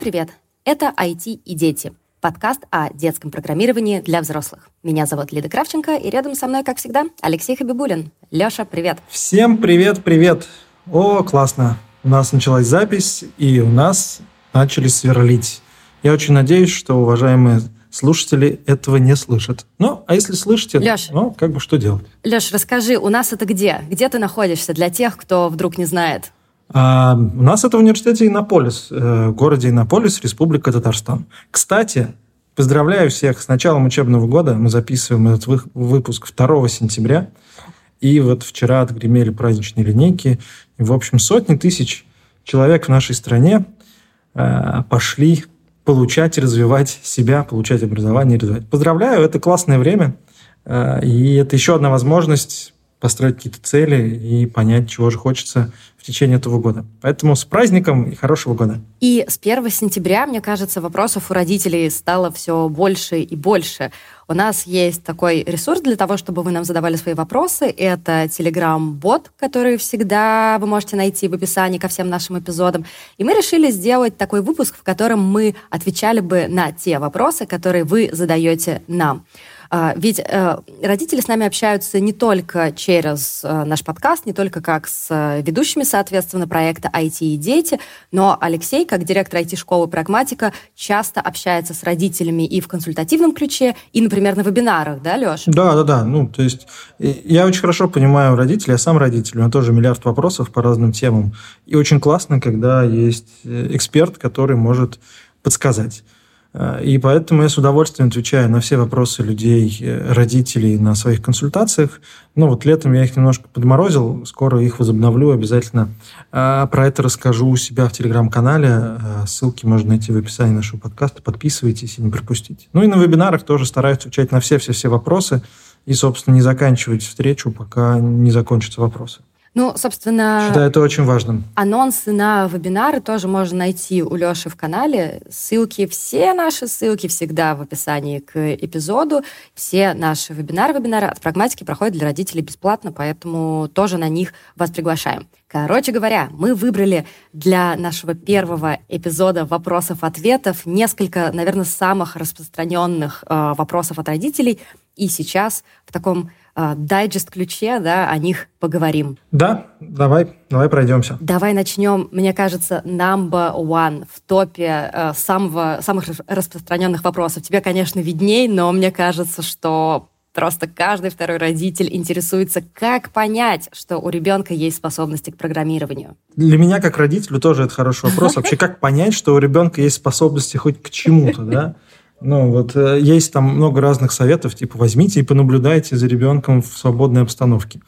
привет! Это IT и дети. Подкаст о детском программировании для взрослых. Меня зовут Лида Кравченко, и рядом со мной, как всегда, Алексей Хабибулин. Леша, привет! Всем привет-привет! О, классно! У нас началась запись, и у нас начали сверлить. Я очень надеюсь, что уважаемые слушатели этого не слышат. Ну, а если слышите, Леш, ну, как бы что делать? Леш, расскажи, у нас это где? Где ты находишься для тех, кто вдруг не знает? А, у нас это в университете Иннополис, э, городе Иннополис, Республика Татарстан. Кстати, поздравляю всех с началом учебного года. Мы записываем этот выпуск 2 сентября. И вот вчера отгремели праздничные линейки. И, в общем, сотни тысяч человек в нашей стране э, пошли получать развивать себя, получать образование развивать. Поздравляю, это классное время. Э, и это еще одна возможность построить какие-то цели и понять, чего же хочется в течение этого года. Поэтому с праздником и хорошего года. И с 1 сентября, мне кажется, вопросов у родителей стало все больше и больше. У нас есть такой ресурс для того, чтобы вы нам задавали свои вопросы. Это Telegram-бот, который всегда вы можете найти в описании ко всем нашим эпизодам. И мы решили сделать такой выпуск, в котором мы отвечали бы на те вопросы, которые вы задаете нам. А, ведь э, родители с нами общаются не только через э, наш подкаст, не только как с э, ведущими, соответственно, проекта IT и дети, но Алексей, как директор IT-школы «Прагматика», часто общается с родителями и в консультативном ключе, и, например, на вебинарах, да, Леш? Да, да, да. Ну, то есть я очень хорошо понимаю родителей, я сам родитель, у меня тоже миллиард вопросов по разным темам. И очень классно, когда есть эксперт, который может подсказать. Э, и поэтому я с удовольствием отвечаю на все вопросы людей, э, родителей на своих консультациях. Ну вот летом я их немножко подморозил, скоро их возобновлю обязательно. А про это расскажу у себя в телеграм-канале. Э, ссылки можно найти в описании нашего подкаста. Подписывайтесь и не пропустите. Ну и на вебинарах тоже стараюсь отвечать на все-все-все вопросы и, собственно, не заканчивать встречу, пока не закончатся вопросы. Ну, собственно... Считаю это очень важным. Анонсы на вебинары тоже можно найти у Леши в канале. Ссылки, все наши ссылки всегда в описании к эпизоду. Все наши вебинары, вебинары от прагматики проходят для родителей бесплатно, поэтому тоже на них вас приглашаем. Короче говоря, мы выбрали для нашего первого эпизода вопросов-ответов несколько, наверное, самых распространенных э, вопросов от родителей. И сейчас в таком э, дайджест-ключе, да, о них поговорим. Да, давай, давай пройдемся. Давай начнем, мне кажется, number one в топе э, самого, самых распространенных вопросов. Тебе, конечно, видней, но мне кажется, что Просто каждый второй родитель интересуется, как понять, что у ребенка есть способности к программированию. Для меня, как родителю, тоже это хороший вопрос. Вообще, как понять, что у ребенка есть способности хоть к чему-то, да? Ну, вот э, есть там много разных советов, типа возьмите и понаблюдайте за ребенком в свободной обстановке.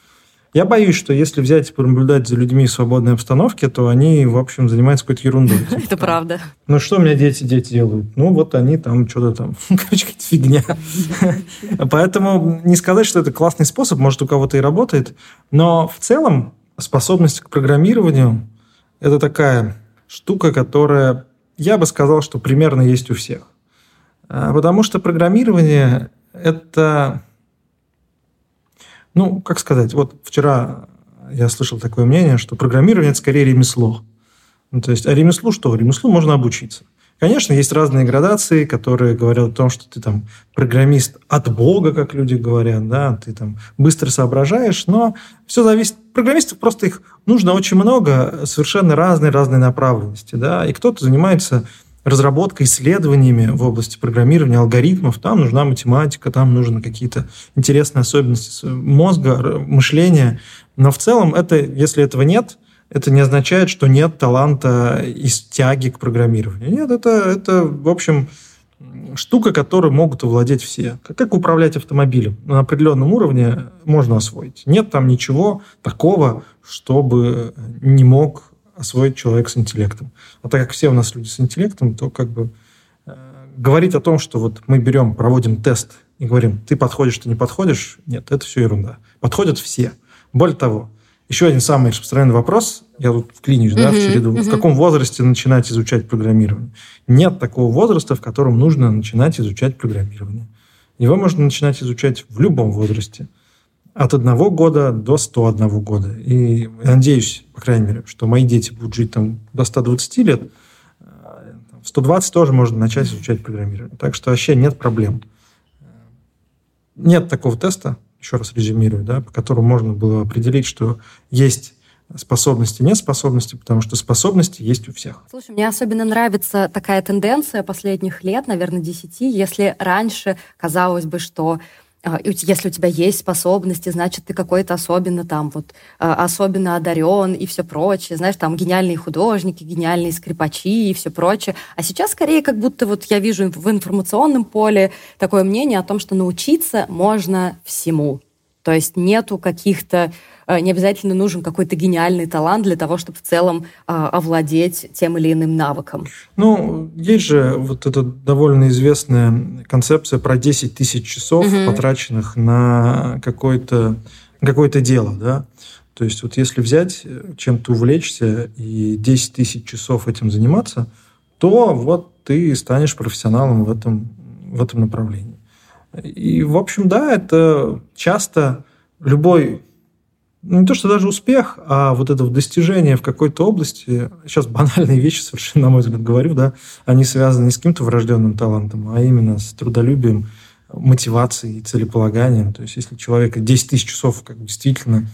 Я боюсь, что если взять и понаблюдать за людьми в свободной обстановке, то они, в общем, занимаются какой-то ерундой. Это правда. Ну, что у меня дети, дети делают? Ну, вот они там что-то там, короче, какая-то фигня. Поэтому не сказать, что это классный способ, может, у кого-то и работает, но в целом способность к программированию – это такая штука, которая, я бы сказал, что примерно есть у всех. А, потому что программирование – это, ну, как сказать, вот вчера я слышал такое мнение, что программирование – это скорее ремесло. Ну, то есть, а ремеслу что? Ремеслу можно обучиться. Конечно, есть разные градации, которые говорят о том, что ты там программист от Бога, как люди говорят, да, ты там быстро соображаешь, но все зависит. Программистов просто их нужно очень много, совершенно разные, разные направленности, да, и кто-то занимается разработкой, исследованиями в области программирования алгоритмов, там нужна математика, там нужны какие-то интересные особенности мозга, мышления. Но в целом это, если этого нет, это не означает, что нет таланта и тяги к программированию. Нет, это, это в общем, штука, которой могут овладеть все. Как управлять автомобилем? На определенном уровне можно освоить. Нет там ничего такого, чтобы не мог освоить человек с интеллектом. А так как все у нас люди с интеллектом, то как бы э, говорить о том, что вот мы берем, проводим тест и говорим, ты подходишь, ты не подходишь, нет, это все ерунда. Подходят все. Более того, еще один самый распространенный вопрос, я тут вклинюсь, да, в череду. В каком возрасте начинать изучать программирование? Нет такого возраста, в котором нужно начинать изучать программирование. Его можно начинать изучать в любом возрасте от одного года до 101 года. И надеюсь, по крайней мере, что мои дети будут жить там до 120 лет. 120 тоже можно начать изучать программирование. Так что вообще нет проблем. Нет такого теста, еще раз резюмирую, да, по которому можно было определить, что есть способности, нет способности, потому что способности есть у всех. Слушай, мне особенно нравится такая тенденция последних лет, наверное, десяти, если раньше казалось бы, что если у тебя есть способности, значит, ты какой-то особенно там вот а, особенно одарен и все прочее. Знаешь, там гениальные художники, гениальные скрипачи и все прочее. А сейчас скорее как будто вот я вижу в информационном поле такое мнение о том, что научиться можно всему. То есть нету каких-то, не обязательно нужен какой-то гениальный талант для того, чтобы в целом а, овладеть тем или иным навыком. Ну, есть же вот эта довольно известная концепция про 10 тысяч часов, угу. потраченных на какое-то какое дело, да. То есть вот если взять, э, чем-то увлечься и 10 тысяч часов этим заниматься, то вот ты станешь профессионалом в этом, в этом направлении. И, в общем, да, это часто любой, не то что даже успех, а вот это достижение в какой-то области, сейчас банальные вещи совершенно, на мой взгляд, говорю, да, они связаны не с каким-то врожденным талантом, а именно с трудолюбием, мотивацией, целеполаганием. То есть, если человек 10 тысяч часов как действительно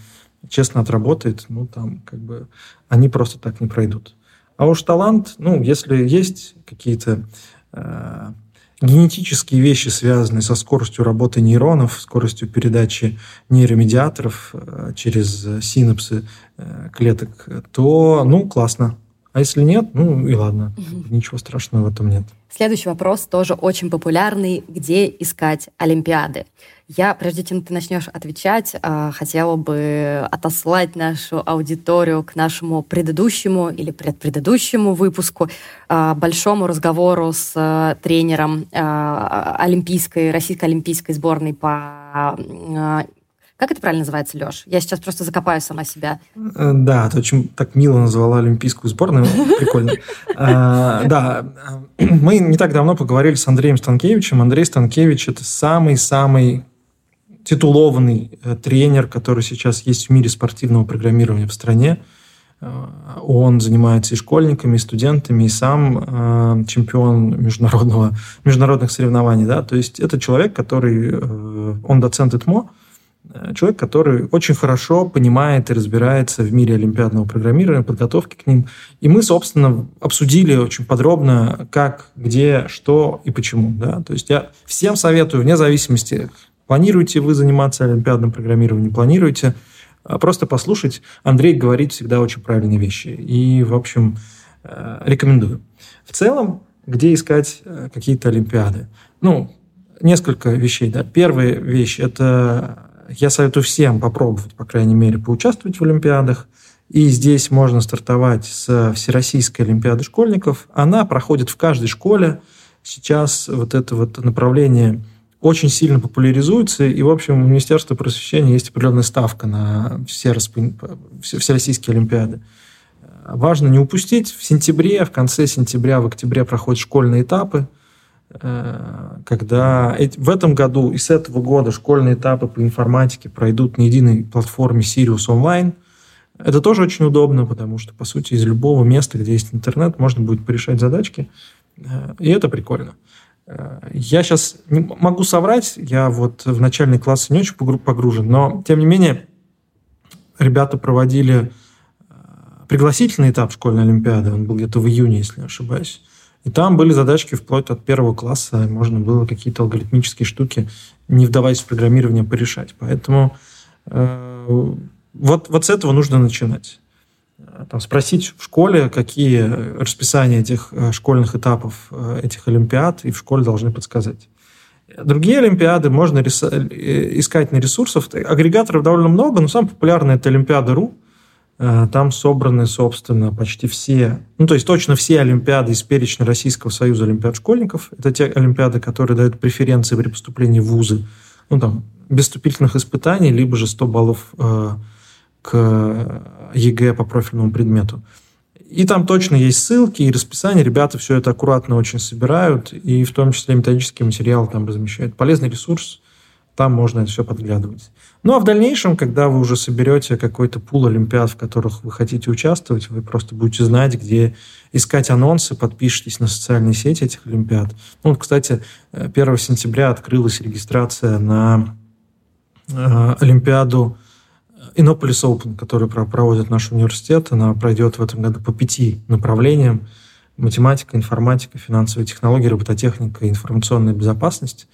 честно отработает, ну, там, как бы, они просто так не пройдут. А уж талант, ну, если есть какие-то э, генетические вещи, связанные со скоростью работы нейронов, скоростью передачи нейромедиаторов э, через синапсы э, клеток, то, ну, классно. А если нет, ну и ладно, угу. ничего страшного в этом нет. Следующий вопрос тоже очень популярный. Где искать Олимпиады? Я, прежде чем ты начнешь отвечать, а, хотела бы отослать нашу аудиторию к нашему предыдущему или предпредыдущему выпуску, а, большому разговору с а, тренером олимпийской, российской олимпийской сборной по как это правильно называется, Леш? Я сейчас просто закопаю сама себя. Э, да, ты очень так мило назвала олимпийскую сборную. Прикольно. Да, мы не так давно поговорили с Андреем Станкевичем. Андрей Станкевич – это самый-самый титулованный э, тренер, который сейчас есть в мире спортивного программирования в стране. Э, он занимается и школьниками, и студентами, и сам э, чемпион международного, международных соревнований. Да? То есть это человек, который, он доцент ИТМО, человек, который очень хорошо понимает и разбирается в мире олимпиадного программирования, подготовки к ним. И мы, собственно, обсудили очень подробно, как, где, что и почему. Да? То есть я всем советую, вне зависимости, Планируете вы заниматься олимпиадным программированием, планируете, а просто послушать. Андрей говорит всегда очень правильные вещи. И, в общем, э, рекомендую. В целом, где искать э, какие-то олимпиады? Ну, несколько вещей. Да. Первая вещь – это я советую всем попробовать, по крайней мере, поучаствовать в олимпиадах. И здесь можно стартовать с Всероссийской олимпиады школьников. Она проходит в каждой школе. Сейчас вот это вот направление – очень сильно популяризуется, и, в общем, у Министерства просвещения есть определенная ставка на все, расп... все российские олимпиады. Важно не упустить. В сентябре, в конце сентября, в октябре проходят школьные этапы, когда в этом году и с этого года школьные этапы по информатике пройдут на единой платформе Sirius Online. Это тоже очень удобно, потому что, по сути, из любого места, где есть интернет, можно будет порешать задачки, э, и это прикольно. Я сейчас не могу соврать, я вот в начальный класс не очень погружен, но тем не менее ребята проводили э, пригласительный этап школьной олимпиады, он был где-то в июне, если не ошибаюсь. И там были задачки вплоть от первого класса, можно было какие-то алгоритмические штуки, не вдаваясь в программирование, порешать. Поэтому э, вот, вот с этого нужно начинать. Э, там, спросить в школе, какие расписания этих э, школьных этапов, э, этих олимпиад, и в школе должны подсказать. Другие олимпиады можно искать на ресурсах. Агрегаторов довольно много, но самый популярный это Олимпиада.ру. Там собраны, собственно, почти все, ну, то есть точно все олимпиады из перечня Российского союза олимпиад школьников. Это те олимпиады, которые дают преференции при поступлении в вузы. Ну, там, без вступительных испытаний, либо же 100 баллов к ЕГЭ по профильному предмету. И там точно есть ссылки и расписание. Ребята все это аккуратно очень собирают, и в том числе методический материал там размещают. Полезный ресурс. Там можно это все подглядывать. Ну, а в дальнейшем, когда вы уже соберете какой-то пул олимпиад, в которых вы хотите участвовать, вы просто будете знать, где искать анонсы, подпишитесь на социальные сети этих олимпиад. Ну, кстати, 1 сентября открылась регистрация на э, Олимпиаду Innopolis Open, которую проводит наш университет. Она пройдет в этом году по пяти направлениям. Математика, информатика, финансовые технологии, робототехника, информационная безопасность.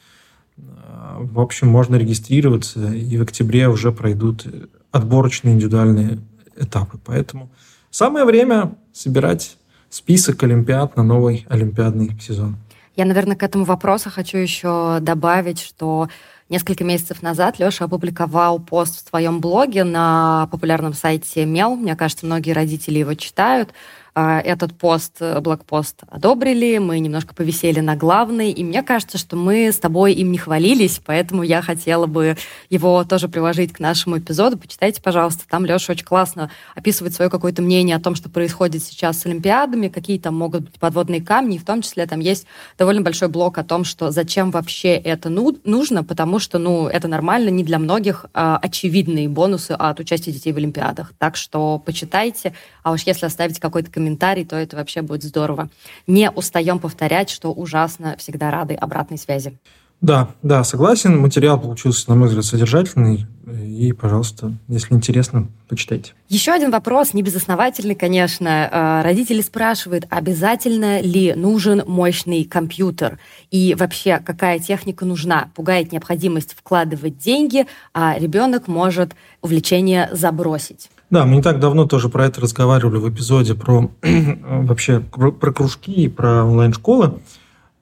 В общем, можно регистрироваться, и в октябре уже пройдут отборочные индивидуальные этапы. Поэтому самое время собирать список олимпиад на новый олимпиадный сезон. Я, наверное, к этому вопросу хочу еще добавить, что Несколько месяцев назад Леша опубликовал пост в своем блоге на популярном сайте Мел. Мне кажется, многие родители его читают. А, этот пост, э, блокпост одобрили, мы немножко повисели на главный, и мне кажется, что мы с тобой им не хвалились, поэтому я хотела бы его тоже приложить к нашему эпизоду. Почитайте, пожалуйста, там Леша очень классно описывает свое какое-то мнение о том, что происходит сейчас с Олимпиадами, какие там могут быть подводные камни, и в том числе там есть довольно большой блок о том, что зачем вообще это ну, нужно, потому что, ну, это нормально, не для многих а, очевидные бонусы от участия детей в Олимпиадах. Так что почитайте, а уж если оставить какой-то комментарий, комментарий, то это вообще будет здорово. Не устаем повторять, что ужасно всегда рады обратной связи. Да, да, согласен. Материал получился, на мой взгляд, содержательный. И, пожалуйста, если интересно, почитайте. Еще один вопрос, небезосновательный, конечно. Э, родители спрашивают, обязательно ли нужен мощный компьютер? И вообще, какая техника нужна? Пугает необходимость вкладывать деньги, а ребенок может увлечение забросить. Да, мы не так давно тоже про это разговаривали в эпизоде про вообще про кружки и про онлайн-школы.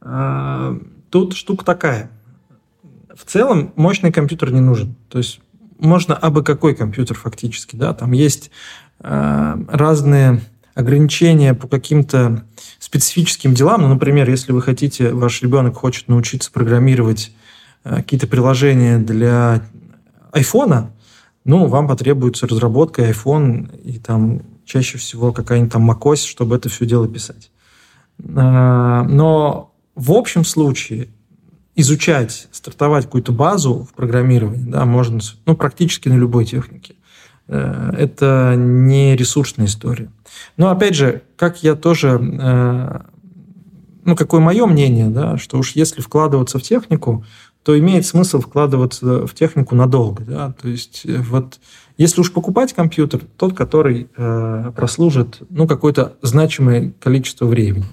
А, тут штука такая. В целом мощный компьютер не нужен. То есть можно абы какой компьютер фактически. Да? Там есть а, разные ограничения по каким-то специфическим делам. Ну, например, если вы хотите, ваш ребенок хочет научиться программировать а, какие-то приложения для айфона, ну, вам потребуется разработка iPhone и там чаще всего какая-нибудь там macOS, чтобы это все дело писать. А, но в общем случае изучать, стартовать какую-то базу в программировании, да, можно ну, практически на любой технике. Э, это не ресурсная история. Но опять же, как я тоже, э, ну, какое мое мнение, да, что уж если вкладываться в технику, то имеет смысл вкладываться в технику надолго. Да? То есть э, вот если уж покупать компьютер, тот, который э, прослужит ну, какое-то значимое количество времени.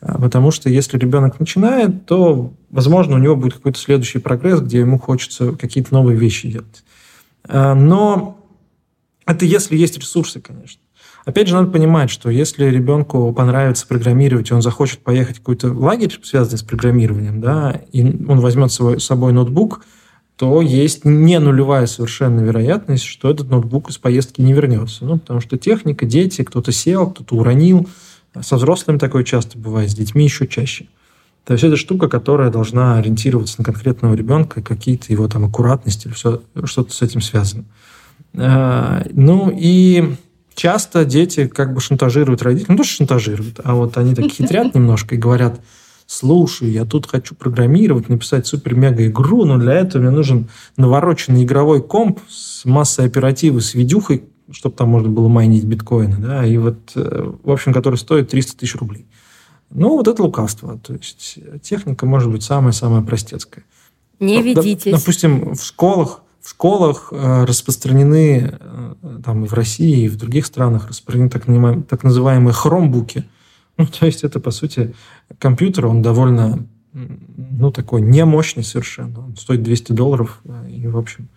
А, потому что если ребенок начинает, то, возможно, у него будет какой-то следующий прогресс, где ему хочется какие-то новые вещи делать. А, но это если есть ресурсы, конечно. Опять же, надо понимать, что если ребенку понравится программировать, и он захочет поехать в какой-то лагерь, связанный с программированием, да, и он возьмет с собой ноутбук, то есть не нулевая совершенно вероятность, что этот ноутбук из поездки не вернется. Ну, потому что техника, дети, кто-то сел, кто-то уронил. Со взрослыми такое часто бывает, с детьми еще чаще. То есть это штука, которая должна ориентироваться на конкретного ребенка, какие-то его там аккуратности или все, что-то с этим связано. А, ну и часто дети как бы шантажируют родителей. Ну, тоже шантажируют, а вот они так хитрят немножко и говорят, слушай, я тут хочу программировать, написать супер-мега-игру, но для этого мне нужен навороченный игровой комп с массой оперативы, с видюхой, чтобы там можно было майнить биткоины, да, и вот, э, в общем, который стоит 300 тысяч рублей. Ну, вот это лукавство. То есть техника может быть самая-самая простецкая. Не ведитесь. Допустим, в школах в школах э, распространены, э, там и в России, и в других странах распространены так, так называемые хромбуки. Ну, то есть это, по сути, компьютер, он довольно, ну, такой немощный совершенно. Он стоит 200 долларов, э, и, в общем,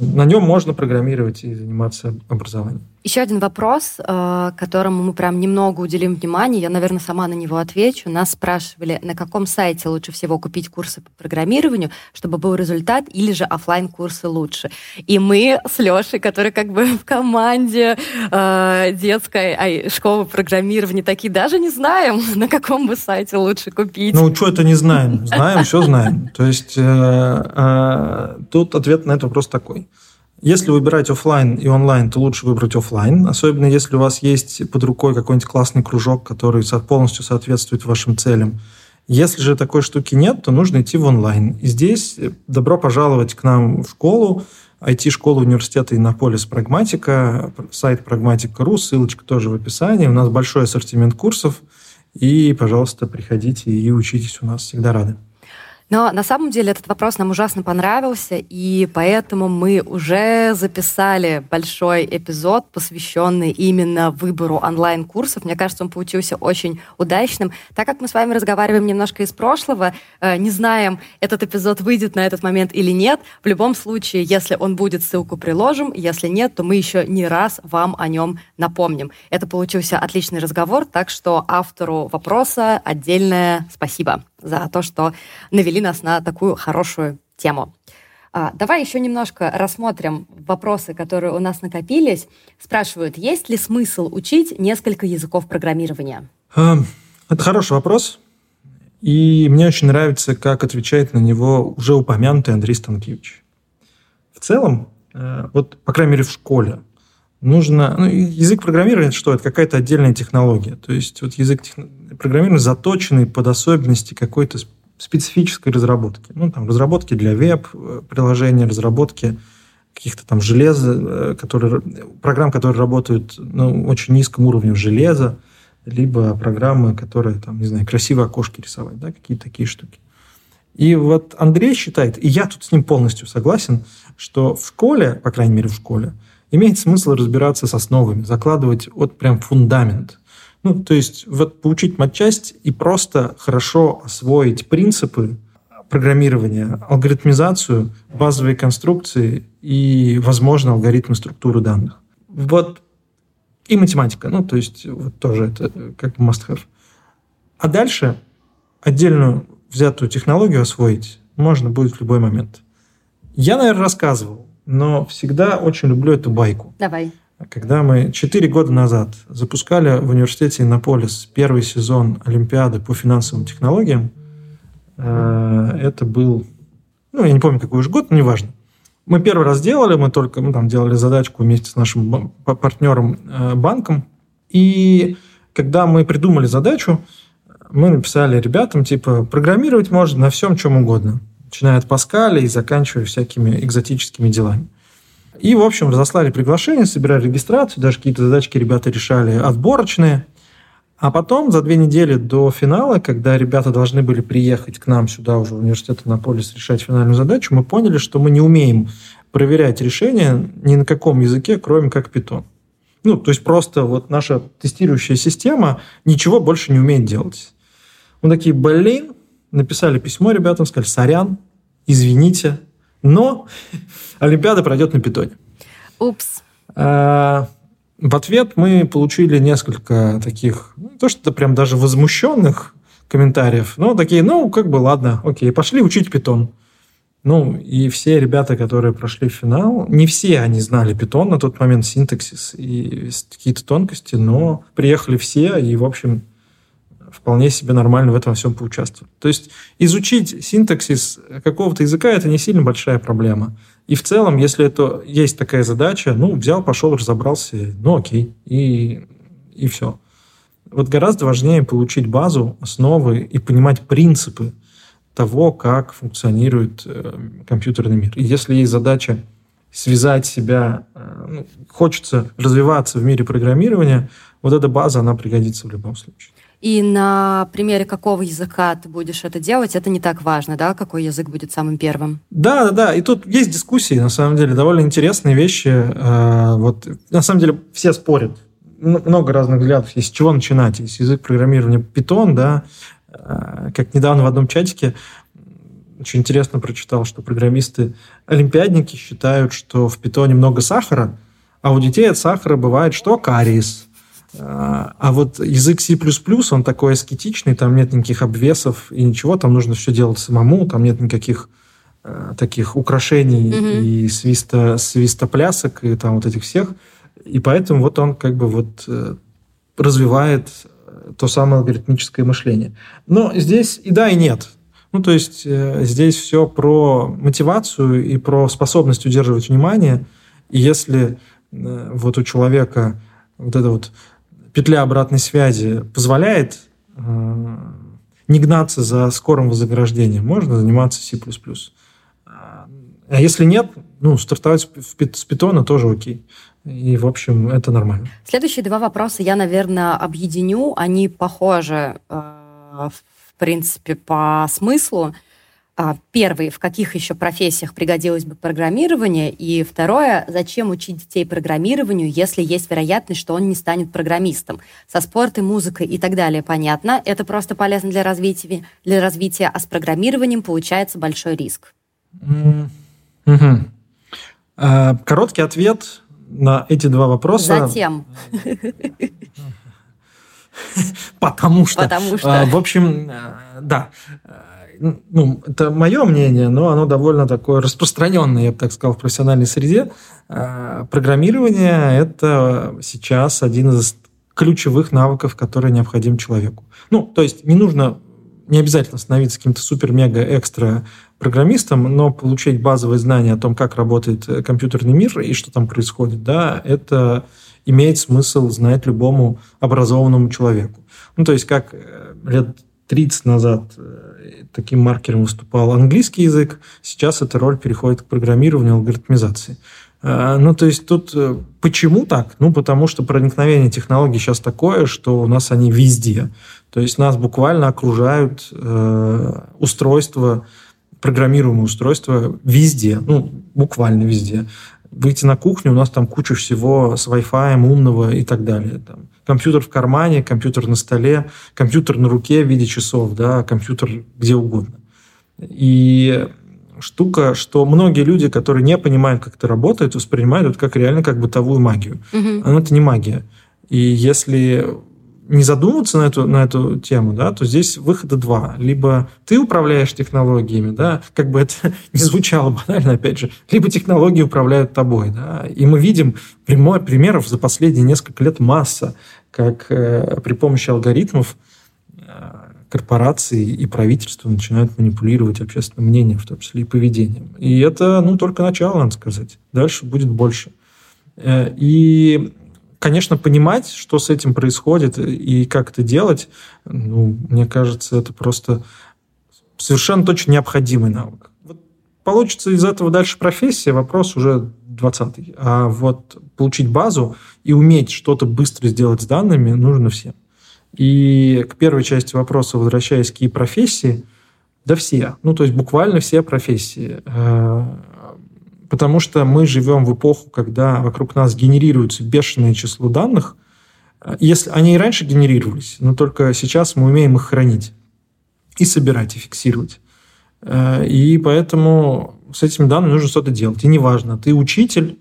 на нем можно программировать и заниматься образованием. Еще один вопрос, э, которому мы прям немного уделим внимание, я, наверное, сама на него отвечу. Нас спрашивали, на каком сайте лучше всего купить курсы по программированию, чтобы был результат, или же офлайн курсы лучше. И мы с Лешей, который как бы в команде э, детской ай, школы программирования, такие даже не знаем, на каком бы сайте лучше купить. Ну, что это не знаем? Знаем, все знаем. То есть э, тут ответ на этот вопрос такой. Если выбирать офлайн и онлайн, то лучше выбрать офлайн, особенно если у вас есть под рукой какой-нибудь классный кружок, который полностью соответствует вашим целям, Если же такой штуки нет, то нужно идти в онлайн. И здесь добро пожаловать к нам в школу, IT-школа университета Иннополис Прагматика, сайт прагматика.ру, ссылочка тоже в описании. У нас большой ассортимент курсов, и, пожалуйста, приходите и учитесь у нас, всегда рады. Но на самом деле этот вопрос нам ужасно понравился, и поэтому мы уже записали большой эпизод, посвященный именно выбору онлайн-курсов. Мне кажется, он получился очень удачным. Так как мы с вами разговариваем немножко из прошлого, э, не знаем, этот эпизод выйдет на этот момент или нет, в любом случае, если он будет, ссылку приложим, если нет, то мы еще не раз вам о нем напомним. Это получился отличный разговор, так что автору вопроса отдельное спасибо за то, что навели нас на такую хорошую тему. А, давай еще немножко рассмотрим вопросы, которые у нас накопились. Спрашивают, есть ли смысл учить несколько языков программирования? А, это хороший вопрос. И мне очень нравится, как отвечает на него уже упомянутый Андрей Станкевич. В целом, э, вот, по крайней мере, в школе, нужно... Ну, язык программирования – что? Это какая-то отдельная технология. То есть вот язык тех... программирования заточенный под особенности какой-то специфической разработки. Ну, там, разработки для веб-приложений, разработки каких-то там железа, э, которые, программ, которые работают на очень низком уровне железа, либо программы, которые, там, не знаю, красивые окошки рисовать, да, какие-то такие штуки. И вот Андрей считает, и я тут с ним полностью согласен, что в школе, по крайней мере в школе, имеет смысл разбираться с основами, закладывать вот прям фундамент. Ну, то есть вот поучить матчасть и просто хорошо освоить принципы программирования, алгоритмизацию, базовые конструкции и, возможно, алгоритмы структуры данных. Вот и математика, ну, то есть вот тоже это как must-have. А дальше отдельную взятую технологию освоить можно будет в любой момент. Я, наверное, рассказывал но всегда очень люблю эту байку. Давай. Когда мы четыре года назад запускали в университете Иннополис первый сезон Олимпиады по финансовым технологиям, э, это был, ну, я не помню, какой уж год, но неважно. Мы первый раз делали, мы только мы там делали задачку вместе с нашим партнером э, банком. И когда мы придумали задачу, мы написали ребятам, типа, программировать можно на всем, чем угодно начиная от Паскаля и заканчивая всякими экзотическими делами. И, в общем, разослали приглашение, собирали регистрацию, даже какие-то задачки ребята решали отборочные. А потом, за две недели до финала, когда ребята должны были приехать к нам сюда уже в университет Анаполис решать финальную задачу, мы поняли, что мы не умеем проверять решения ни на каком языке, кроме как Python. Ну, то есть просто вот наша тестирующая система ничего больше не умеет делать. Мы такие, блин, написали письмо ребятам, сказали, сорян, извините, но Олимпиада пройдет на питоне. Упс. А, в ответ мы получили несколько таких, не то что прям даже возмущенных комментариев, но такие, ну, как бы, ладно, окей, пошли учить питон. Ну, и все ребята, которые прошли финал, не все они знали питон на тот момент, синтаксис и какие-то тонкости, но приехали все, и, в общем, вполне себе нормально в этом всем поучаствовать. То есть изучить синтаксис какого-то языка – это не сильно большая проблема. И в целом, если это есть такая задача, ну, взял, пошел, разобрался, ну, окей, и, и все. Вот гораздо важнее получить базу, основы и понимать принципы того, как функционирует э, компьютерный мир. И если есть задача связать себя, э, ну, хочется развиваться в мире программирования, вот эта база, она пригодится в любом случае. И на примере какого языка ты будешь это делать, это не так важно, да, какой язык будет самым первым. Да, да, да. И тут есть дискуссии, на самом деле, довольно интересные вещи. Э, вот, на самом деле, все спорят. Много разных взглядов с чего начинать. Есть язык программирования Python, да, э, как недавно в одном чатике очень интересно прочитал, что программисты-олимпиадники считают, что в питоне много сахара, а у детей от сахара бывает что? Кариес. А вот язык C++, он такой аскетичный, там нет никаких обвесов и ничего, там нужно все делать самому, там нет никаких э, таких украшений mm-hmm. и свиста, свистоплясок и там вот этих всех. И поэтому вот он как бы вот э, развивает э, то самое алгоритмическое мышление. Но здесь и да, и нет. Ну, то есть э, здесь все про мотивацию и про способность удерживать внимание. И если э, вот у человека вот это вот петля обратной связи позволяет э, не гнаться за скорым вознаграждением, можно заниматься C++. А если нет, ну, стартовать с питона тоже окей. И, в общем, это нормально. Следующие два вопроса я, наверное, объединю. Они похожи, э, в принципе, по смыслу. А, первый, в каких еще профессиях пригодилось бы программирование, и второе, зачем учить детей программированию, если есть вероятность, что он не станет программистом. Со спортом, музыкой и так далее понятно, это просто полезно для развития, для развития а с программированием получается большой риск. Mm-hmm. Uh, короткий ответ на эти два вопроса. Затем. Потому что. Потому что. А, в общем, э, да ну, это мое мнение, но оно довольно такое распространенное, я бы так сказал, в профессиональной среде. А, программирование – это сейчас один из ключевых навыков, который необходим человеку. Ну, то есть не нужно, не обязательно становиться каким-то супер-мега-экстра программистом, но получить базовые знания о том, как работает компьютерный мир и что там происходит, да, это имеет смысл знать любому образованному человеку. Ну, то есть как э, лет 30 назад э, таким маркером выступал английский язык, сейчас эта роль переходит к программированию, алгоритмизации. Э, ну, то есть тут э, почему так? Ну, потому что проникновение технологий сейчас такое, что у нас они везде. То есть нас буквально окружают э, устройства, программируемые устройства везде, ну, буквально везде выйти на кухню, у нас там куча всего с Wi-Fi, умного и так далее. Там, компьютер в кармане, компьютер на столе, компьютер на руке в виде часов, да, компьютер где угодно. И штука, что многие люди, которые не понимают, как это работает, воспринимают это как реально как бытовую магию. Угу. Но это не магия. И если не задумываться на эту, на эту тему, да, то здесь выхода два. Либо ты управляешь технологиями, да, как бы это не звучало банально, опять же, либо технологии управляют тобой. Да, и мы видим прямой, примеров за последние несколько лет масса, как э, при помощи алгоритмов э, корпорации и правительства начинают манипулировать общественным мнением, в том числе и поведением. И это, ну, только начало, надо сказать. Дальше будет больше. Э, и конечно, понимать, что с этим происходит и как это делать, ну, мне кажется, это просто совершенно точно необходимый навык. Вот получится из этого дальше профессия, вопрос уже 20 А вот получить базу и уметь что-то быстро сделать с данными нужно всем. И к первой части вопроса, возвращаясь, какие профессии, да все. Ну, то есть буквально все профессии. Потому что мы живем в эпоху, когда вокруг нас генерируется бешеное число данных, если они и раньше генерировались, но только сейчас мы умеем их хранить и собирать, и фиксировать. Э, и поэтому с этими данными нужно что-то делать. И неважно, ты учитель,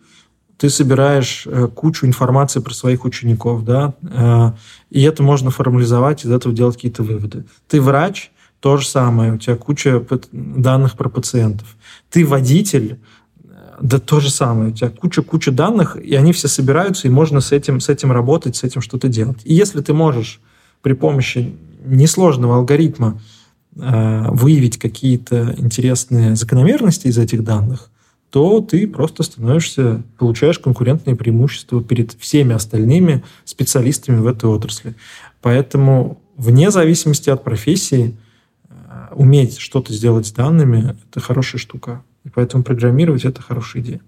ты собираешь э, кучу информации про своих учеников, да, э, и это можно формализовать, из этого делать какие-то выводы. Ты врач, то же самое, у тебя куча данных про пациентов. Ты водитель, да то же самое. У тебя куча-куча данных, и они все собираются, и можно с этим, с этим работать, с этим что-то делать. И если ты можешь при помощи несложного алгоритма э, выявить какие-то интересные закономерности из этих данных, то ты просто становишься, получаешь конкурентные преимущества перед всеми остальными специалистами в этой отрасли. Поэтому вне зависимости от профессии э, уметь что-то сделать с данными – это хорошая штука. И поэтому программировать это хорошая идея.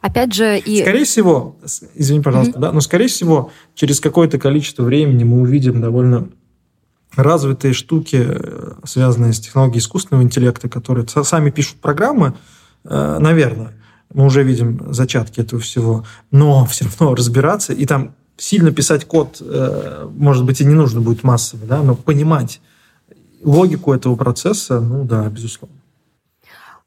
Опять же, и... Скорее всего, извини, пожалуйста, mm-hmm. да, но скорее всего, через какое-то количество времени мы увидим довольно развитые штуки, э, связанные с технологией искусственного интеллекта, которые сами пишут программы, э, наверное. Мы уже видим зачатки этого всего. Но все равно разбираться и там сильно писать код, э, может быть, и не нужно будет массово, да, но понимать логику этого процесса, ну да, безусловно.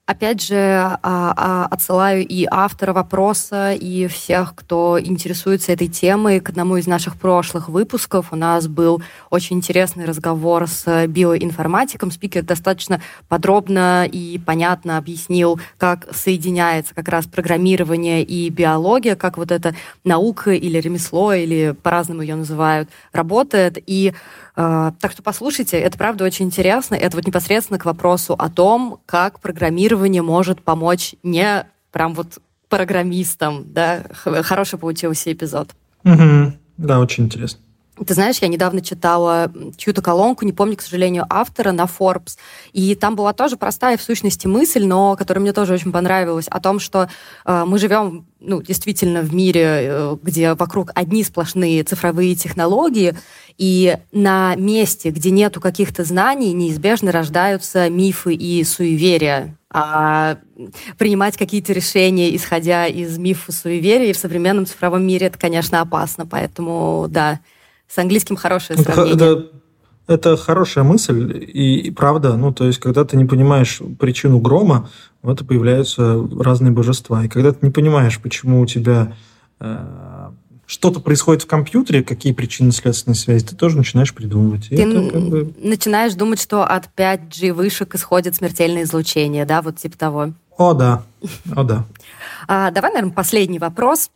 Опять же, а, а, отсылаю и автора вопроса, и всех, кто интересуется этой темой, к одному из наших прошлых выпусков. У нас был очень интересный разговор с биоинформатиком. Спикер достаточно подробно и понятно объяснил, как соединяется как раз программирование и биология, как вот эта наука или ремесло, или по-разному ее называют, работает. И а, так что послушайте, это правда очень интересно. Это вот непосредственно к вопросу о том, как программирование может помочь не прям вот программистам, да. Хороший получился эпизод. Угу. Да, очень интересно. Ты знаешь, я недавно читала чью-то колонку, не помню, к сожалению, автора на Forbes, и там была тоже простая в сущности мысль, но которая мне тоже очень понравилась, о том, что э, мы живем ну, действительно в мире, э, где вокруг одни сплошные цифровые технологии, и на месте, где нету каких-то знаний, неизбежно рождаются мифы и суеверия. А принимать какие-то решения, исходя из мифов и суеверий в современном цифровом мире, это, конечно, опасно. Поэтому, да, с английским хорошее сравнение. Это, это хорошая мысль, и, и правда, ну, то есть, когда ты не понимаешь причину грома, вот и появляются разные божества. И когда ты не понимаешь, почему у тебя э, что-то происходит в компьютере, какие причины следственные связи, ты тоже начинаешь придумывать. Ты как бы... начинаешь думать, что от 5G вышек исходит смертельное излучение, да, вот типа того. О, да. О, да. А, давай, наверное, последний вопрос.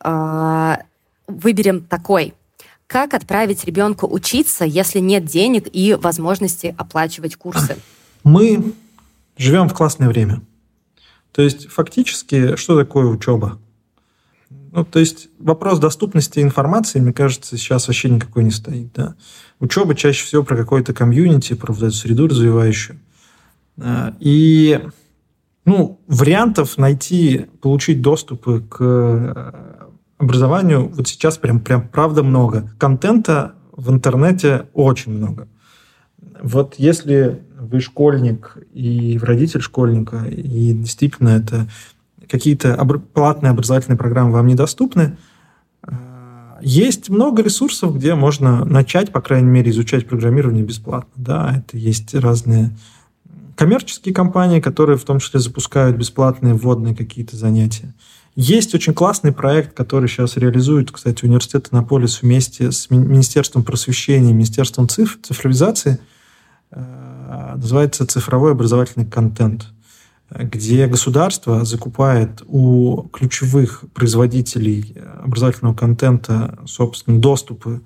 А, выберем такой. Как отправить ребенка учиться, если нет денег и возможности оплачивать курсы? Мы живем в классное время. То есть фактически, что такое учеба? Ну, то есть вопрос доступности информации, мне кажется, сейчас вообще никакой не стоит. Да? Учеба чаще всего про какой-то комьюнити, про вот эту среду развивающую. А, и ну, вариантов найти, получить доступы к образованию вот сейчас прям, прям правда много. Контента в интернете очень много. Вот если вы школьник и родитель школьника, и действительно это какие-то платные образовательные программы вам недоступны, э, есть много ресурсов, где можно начать, по крайней мере, изучать программирование бесплатно. Да, это есть разные коммерческие компании, которые в том числе запускают бесплатные вводные какие-то занятия. Есть очень классный проект, который сейчас реализует, кстати, университет Иннополис вместе с Министерством просвещения, Министерством циф цифровизации. Э, называется «Цифровой образовательный контент», где государство закупает у ключевых производителей образовательного контента, собственно, доступы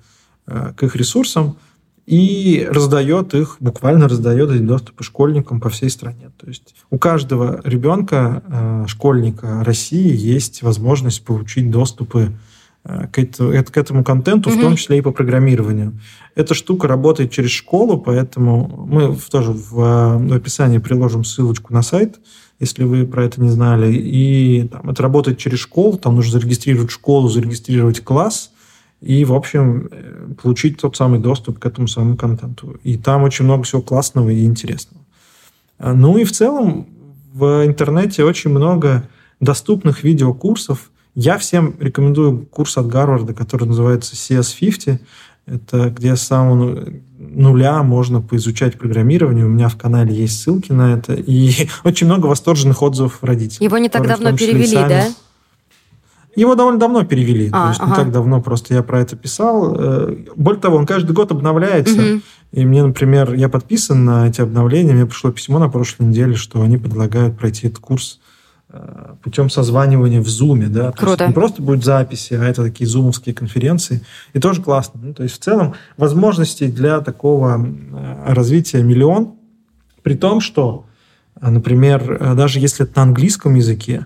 э, к их ресурсам – и раздает их, буквально раздает эти доступы школьникам по всей стране. То есть у каждого ребенка, э, школьника России есть возможность получить доступы э, к, это, к этому контенту, mm-hmm. в том числе и по программированию. Эта штука работает через школу, поэтому мы тоже в, э, в описании приложим ссылочку на сайт, если вы про это не знали. И там, это работает через школу, там нужно зарегистрировать школу, зарегистрировать класс – и, в общем, э, получить тот самый доступ к этому самому контенту. И там очень много всего классного и интересного. А, ну и в целом в интернете очень много доступных видеокурсов. Я всем рекомендую курс от Гарварда, который называется CS50. Это где с самого нуля можно поизучать программирование. У меня в канале есть ссылки на это. И очень много восторженных отзывов родителей. Его не так давно перевели, сами... да? Его довольно давно перевели, а, то есть ага. не так давно, просто я про это писал. Э, более того, он каждый год обновляется. Угу. И мне, например, я подписан на эти обновления, мне пришло письмо на прошлой неделе, что они предлагают пройти этот курс путем созванивания в Zoom, да, Круто. То есть не просто будет записи, а это такие зумовские конференции, и тоже классно. Ну, то есть в целом возможностей для такого э, развития миллион, при том, что, например, даже если это на английском языке,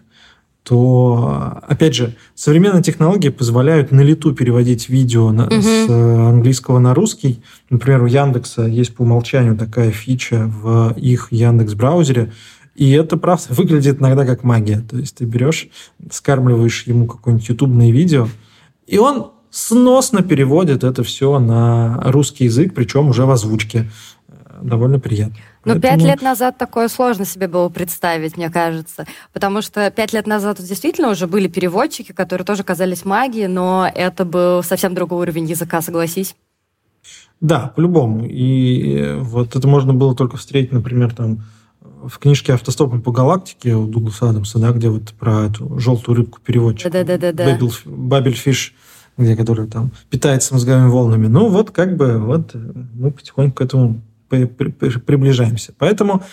то, опять же, современные технологии позволяют на лету переводить видео на, угу. с э, английского на русский. Например, у Яндекса есть по умолчанию такая фича в их Яндекс браузере, и это, правда, выглядит иногда как магия. То есть ты берешь, скармливаешь ему какое-нибудь ютубное видео, и он сносно переводит это все на русский язык, причем уже в озвучке. Э, довольно приятно. Но пять лет назад такое сложно себе было представить, мне кажется. Потому что пять лет назад действительно уже были переводчики, которые тоже казались магией, но это был совсем другой уровень языка, согласись. Да, по-любому. И э, вот это можно было только встретить, например, там в книжке «Автостопом по галактике» у Дугласа Адамса, да, где вот про эту желтую рыбку переводчика. Да-да-да. Бабельфиш, где, который там питается мозговыми волнами. Ну, вот как бы вот мы потихоньку к этому приближаемся. Поэтому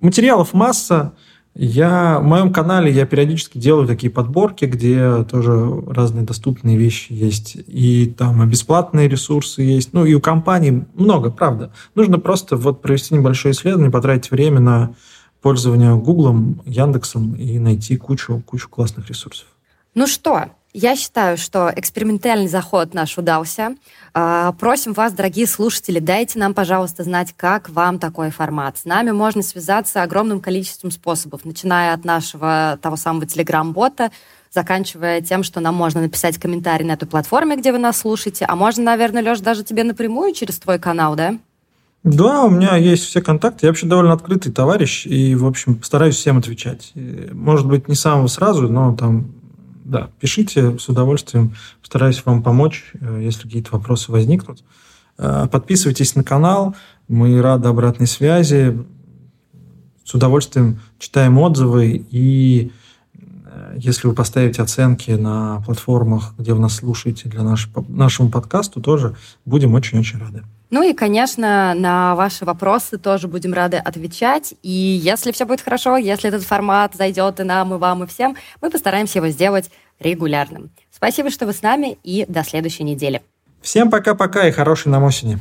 материалов масса. Я, в моем канале я периодически делаю такие подборки, где тоже разные доступные вещи есть. И там бесплатные ресурсы есть. Ну, и у компаний много, правда. Нужно просто вот провести небольшое исследование, потратить время на пользование Гуглом, Яндексом и найти кучу, кучу классных ресурсов. Ну что, Я считаю, что экспериментальный заход наш удался. А, просим вас, дорогие слушатели, дайте нам, пожалуйста, знать, как вам такой формат. С нами можно связаться огромным количеством способов, начиная от нашего того самого телеграм-бота, заканчивая тем, что нам можно написать комментарий на этой платформе, где вы нас слушаете, а можно, наверное, Леш, даже тебе напрямую через твой канал, да? Да, у меня есть все контакты. Я вообще довольно открытый товарищ и, в общем, постараюсь всем отвечать. Может быть, не самого сразу, но там, да, пишите с удовольствием. Постараюсь вам помочь, э, если какие-то вопросы возникнут. Э, подписывайтесь на канал. Мы рады обратной связи. С удовольствием читаем отзывы и если вы поставите оценки на платформах, где вы нас слушаете для наш, нашему подкасту, тоже будем очень-очень рады. Ну и, конечно, на ваши вопросы тоже будем рады отвечать. И если все будет хорошо, если этот формат зайдет и нам, и вам, и всем, мы постараемся его сделать регулярным. Спасибо, что вы с нами, и до следующей недели. Всем пока-пока и хорошей нам осени.